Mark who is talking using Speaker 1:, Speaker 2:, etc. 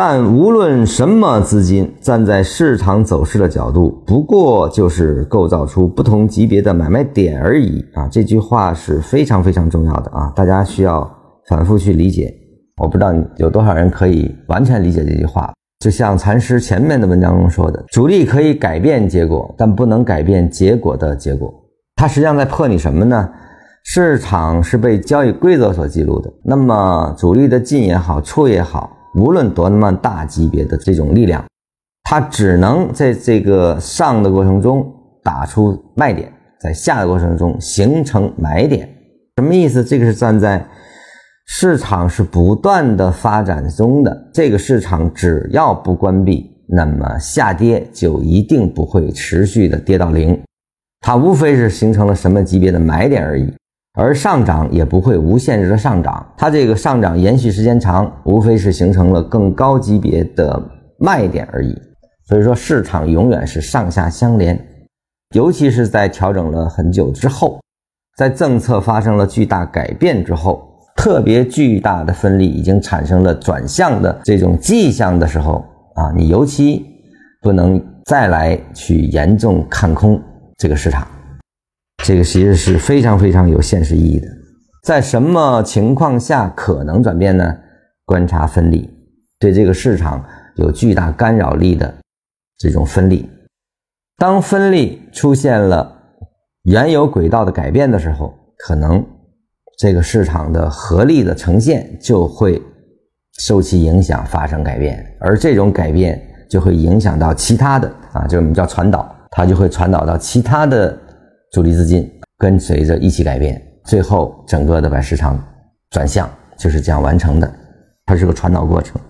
Speaker 1: 但无论什么资金，站在市场走势的角度，不过就是构造出不同级别的买卖点而已啊！这句话是非常非常重要的啊，大家需要反复去理解。我不知道有多少人可以完全理解这句话。就像禅师前面的文章中说的，主力可以改变结果，但不能改变结果的结果。它实际上在破你什么呢？市场是被交易规则所记录的，那么主力的进也好，出也好。无论多么大级别的这种力量，它只能在这个上的过程中打出卖点，在下的过程中形成买点。什么意思？这个是站在市场是不断的发展中的，这个市场只要不关闭，那么下跌就一定不会持续的跌到零，它无非是形成了什么级别的买点而已。而上涨也不会无限制的上涨，它这个上涨延续时间长，无非是形成了更高级别的卖点而已。所以说，市场永远是上下相连，尤其是在调整了很久之后，在政策发生了巨大改变之后，特别巨大的分力已经产生了转向的这种迹象的时候啊，你尤其不能再来去严重看空这个市场。这个其实是非常非常有现实意义的，在什么情况下可能转变呢？观察分力，对这个市场有巨大干扰力的这种分力，当分力出现了原有轨道的改变的时候，可能这个市场的合力的呈现就会受其影响发生改变，而这种改变就会影响到其他的啊，就是我们叫传导，它就会传导到其他的。主力资金跟随着一起改变，最后整个的把市场转向，就是这样完成的，它是个传导过程。